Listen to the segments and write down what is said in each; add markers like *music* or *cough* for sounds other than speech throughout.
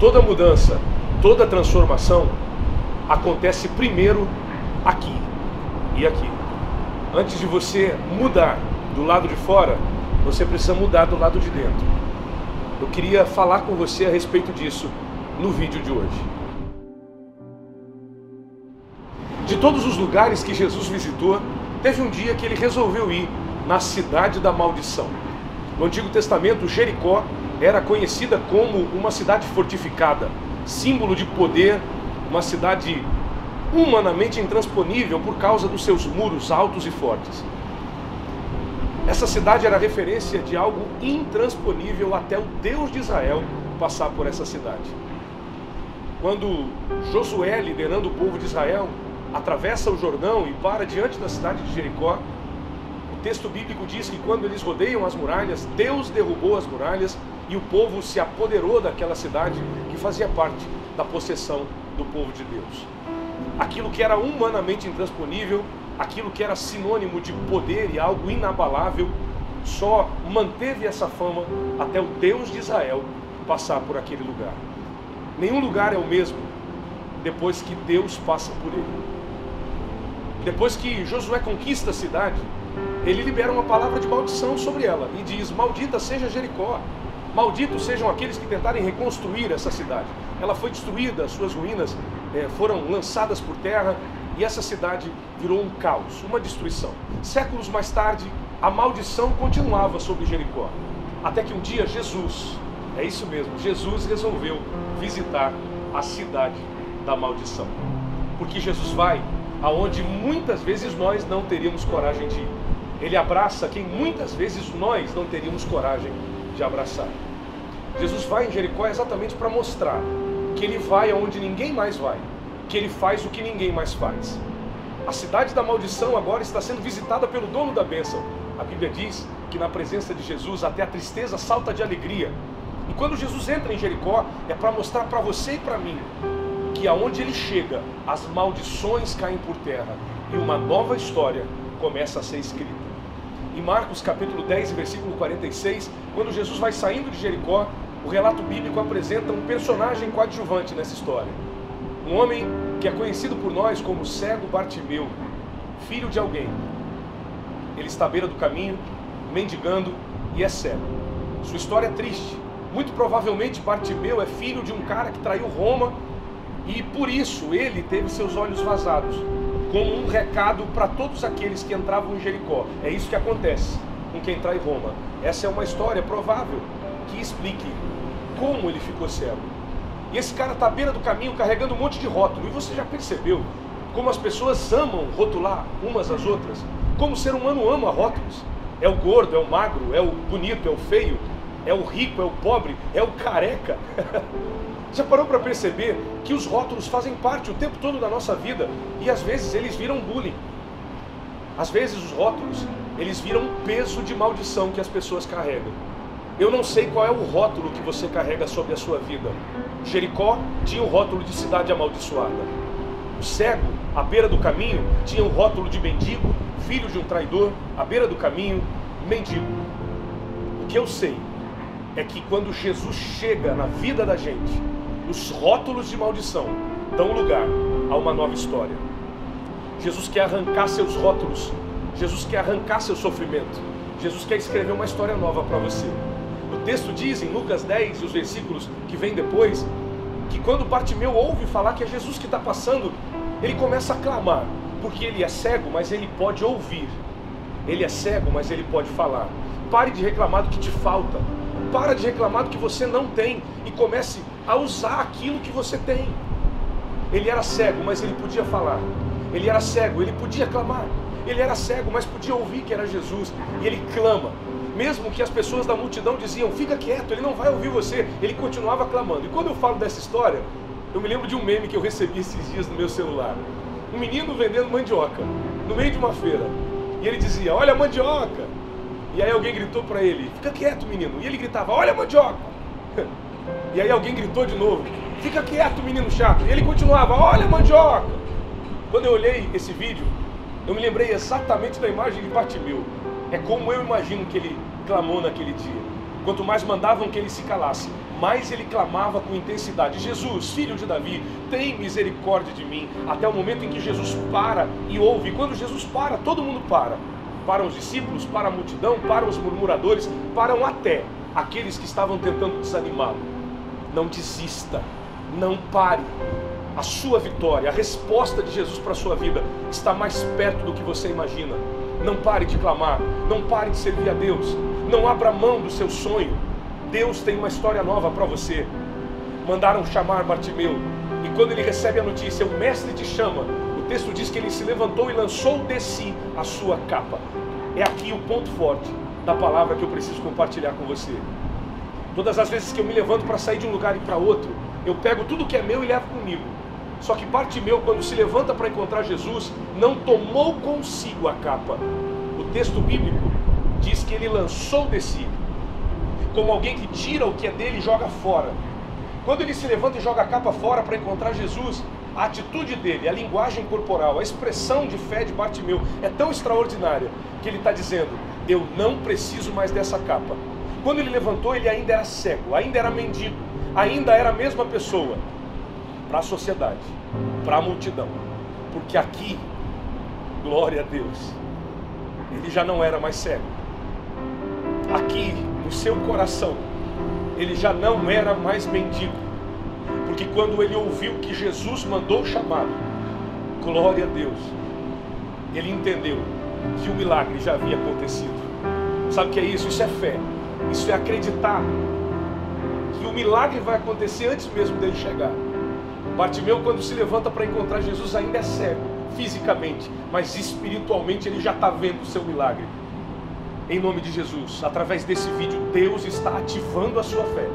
Toda mudança, toda transformação acontece primeiro aqui e aqui. Antes de você mudar do lado de fora, você precisa mudar do lado de dentro. Eu queria falar com você a respeito disso no vídeo de hoje. De todos os lugares que Jesus visitou, teve um dia que ele resolveu ir na cidade da maldição. No Antigo Testamento, Jericó era conhecida como uma cidade fortificada, símbolo de poder, uma cidade humanamente intransponível por causa dos seus muros altos e fortes. Essa cidade era referência de algo intransponível até o Deus de Israel passar por essa cidade. Quando Josué, liderando o povo de Israel, atravessa o Jordão e para diante da cidade de Jericó, o texto bíblico diz que quando eles rodeiam as muralhas, Deus derrubou as muralhas e o povo se apoderou daquela cidade que fazia parte da possessão do povo de Deus. Aquilo que era humanamente intransponível, aquilo que era sinônimo de poder e algo inabalável, só manteve essa fama até o Deus de Israel passar por aquele lugar. Nenhum lugar é o mesmo depois que Deus passa por ele. Depois que Josué conquista a cidade, ele libera uma palavra de maldição sobre ela e diz: Maldita seja Jericó, Malditos sejam aqueles que tentarem reconstruir essa cidade. Ela foi destruída, suas ruínas é, foram lançadas por terra e essa cidade virou um caos, uma destruição. Séculos mais tarde, a maldição continuava sobre Jericó. Até que um dia Jesus, é isso mesmo, Jesus resolveu visitar a cidade da maldição. Porque Jesus vai aonde muitas vezes nós não teríamos coragem de ir. Ele abraça quem muitas vezes nós não teríamos coragem de abraçar. Jesus vai em Jericó exatamente para mostrar que ele vai aonde ninguém mais vai, que ele faz o que ninguém mais faz. A cidade da maldição agora está sendo visitada pelo dono da bênção. A Bíblia diz que na presença de Jesus até a tristeza salta de alegria. E quando Jesus entra em Jericó, é para mostrar para você e para mim que aonde ele chega, as maldições caem por terra e uma nova história começa a ser escrita. Em Marcos capítulo 10, versículo 46, quando Jesus vai saindo de Jericó, o relato bíblico apresenta um personagem coadjuvante nessa história. Um homem que é conhecido por nós como cego Bartimeu, filho de alguém. Ele está à beira do caminho, mendigando e é cego. Sua história é triste. Muito provavelmente Bartimeu é filho de um cara que traiu Roma e por isso ele teve seus olhos vazados, como um recado para todos aqueles que entravam em Jericó. É isso que acontece com quem trai Roma. Essa é uma história provável que explique como ele ficou cego. E esse cara está à beira do caminho carregando um monte de rótulo. E você já percebeu como as pessoas amam rotular umas às outras? Como o ser humano ama rótulos? É o gordo, é o magro, é o bonito, é o feio, é o rico, é o pobre, é o careca. *laughs* Já parou para perceber que os rótulos fazem parte o tempo todo da nossa vida e às vezes eles viram bullying. Às vezes os rótulos, eles viram um peso de maldição que as pessoas carregam. Eu não sei qual é o rótulo que você carrega sobre a sua vida. Jericó tinha o rótulo de cidade amaldiçoada. O cego, à beira do caminho, tinha o rótulo de mendigo, filho de um traidor, à beira do caminho, mendigo. O que eu sei é que quando Jesus chega na vida da gente, os rótulos de maldição dão lugar a uma nova história. Jesus quer arrancar seus rótulos, Jesus quer arrancar seu sofrimento, Jesus quer escrever uma história nova para você. O texto diz em Lucas 10 e os versículos que vem depois, que quando Bartimeu ouve falar que é Jesus que está passando, ele começa a clamar, porque ele é cego, mas ele pode ouvir. Ele é cego, mas ele pode falar. Pare de reclamar do que te falta. Para de reclamar do que você não tem e comece a usar aquilo que você tem. Ele era cego, mas ele podia falar. Ele era cego, ele podia clamar. Ele era cego, mas podia ouvir que era Jesus. E ele clama mesmo que as pessoas da multidão diziam, fica quieto, ele não vai ouvir você, ele continuava clamando. E quando eu falo dessa história, eu me lembro de um meme que eu recebi esses dias no meu celular. Um menino vendendo mandioca, no meio de uma feira. E ele dizia, olha a mandioca. E aí alguém gritou para ele, fica quieto menino. E ele gritava, olha a mandioca. *laughs* E aí alguém gritou de novo, fica quieto menino chato. E ele continuava, olha mandioca. Quando eu olhei esse vídeo, eu me lembrei exatamente da imagem de Bartimeu. É como eu imagino que ele clamou naquele dia. Quanto mais mandavam que ele se calasse, mais ele clamava com intensidade: Jesus, filho de Davi, tem misericórdia de mim. Até o momento em que Jesus para e ouve. E quando Jesus para, todo mundo para. Para os discípulos, para a multidão, para os murmuradores, param até aqueles que estavam tentando desanimá-lo. Não desista, não pare. A sua vitória, a resposta de Jesus para a sua vida está mais perto do que você imagina. Não pare de clamar, não pare de servir a Deus, não abra mão do seu sonho. Deus tem uma história nova para você. Mandaram chamar Bartimeu, e quando ele recebe a notícia, o mestre te chama. O texto diz que ele se levantou e lançou de si a sua capa. É aqui o ponto forte da palavra que eu preciso compartilhar com você. Todas as vezes que eu me levanto para sair de um lugar e para outro, eu pego tudo que é meu e levo comigo. Só que Bartimeu, quando se levanta para encontrar Jesus, não tomou consigo a capa. O texto bíblico diz que ele lançou de si, como alguém que tira o que é dele e joga fora. Quando ele se levanta e joga a capa fora para encontrar Jesus, a atitude dele, a linguagem corporal, a expressão de fé de Bartimeu é tão extraordinária que ele está dizendo: Eu não preciso mais dessa capa. Quando ele levantou, ele ainda era cego, ainda era mendigo, ainda era a mesma pessoa para a sociedade, para a multidão. Porque aqui, glória a Deus, ele já não era mais cego. Aqui, no seu coração, ele já não era mais mendigo. Porque quando ele ouviu que Jesus mandou chamá-lo, glória a Deus, ele entendeu que o milagre já havia acontecido. Sabe o que é isso? Isso é fé. Isso é acreditar que o milagre vai acontecer antes mesmo dele chegar. Bartimeu, quando se levanta para encontrar Jesus, ainda é cego, fisicamente, mas espiritualmente ele já está vendo o seu milagre. Em nome de Jesus, através desse vídeo, Deus está ativando a sua fé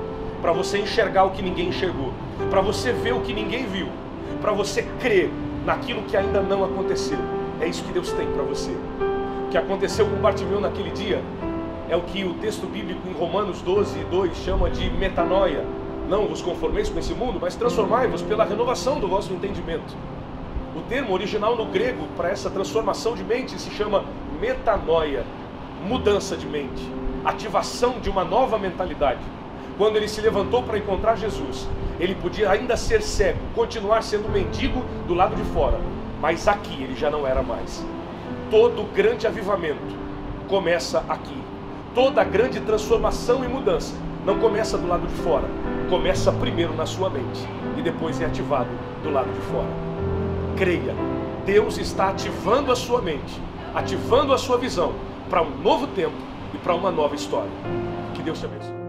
para você enxergar o que ninguém enxergou, para você ver o que ninguém viu, para você crer naquilo que ainda não aconteceu. É isso que Deus tem para você. O que aconteceu com Bartimeu naquele dia é o que o texto bíblico em Romanos 12, 2 chama de metanoia, não vos conformeis com esse mundo, mas transformai-vos pela renovação do vosso entendimento. O termo original no grego para essa transformação de mente se chama metanoia, mudança de mente, ativação de uma nova mentalidade. Quando ele se levantou para encontrar Jesus, ele podia ainda ser cego, continuar sendo mendigo do lado de fora, mas aqui ele já não era mais. Todo grande avivamento começa aqui. Toda grande transformação e mudança não começa do lado de fora, começa primeiro na sua mente e depois é ativado do lado de fora. Creia, Deus está ativando a sua mente, ativando a sua visão para um novo tempo e para uma nova história. Que Deus te abençoe.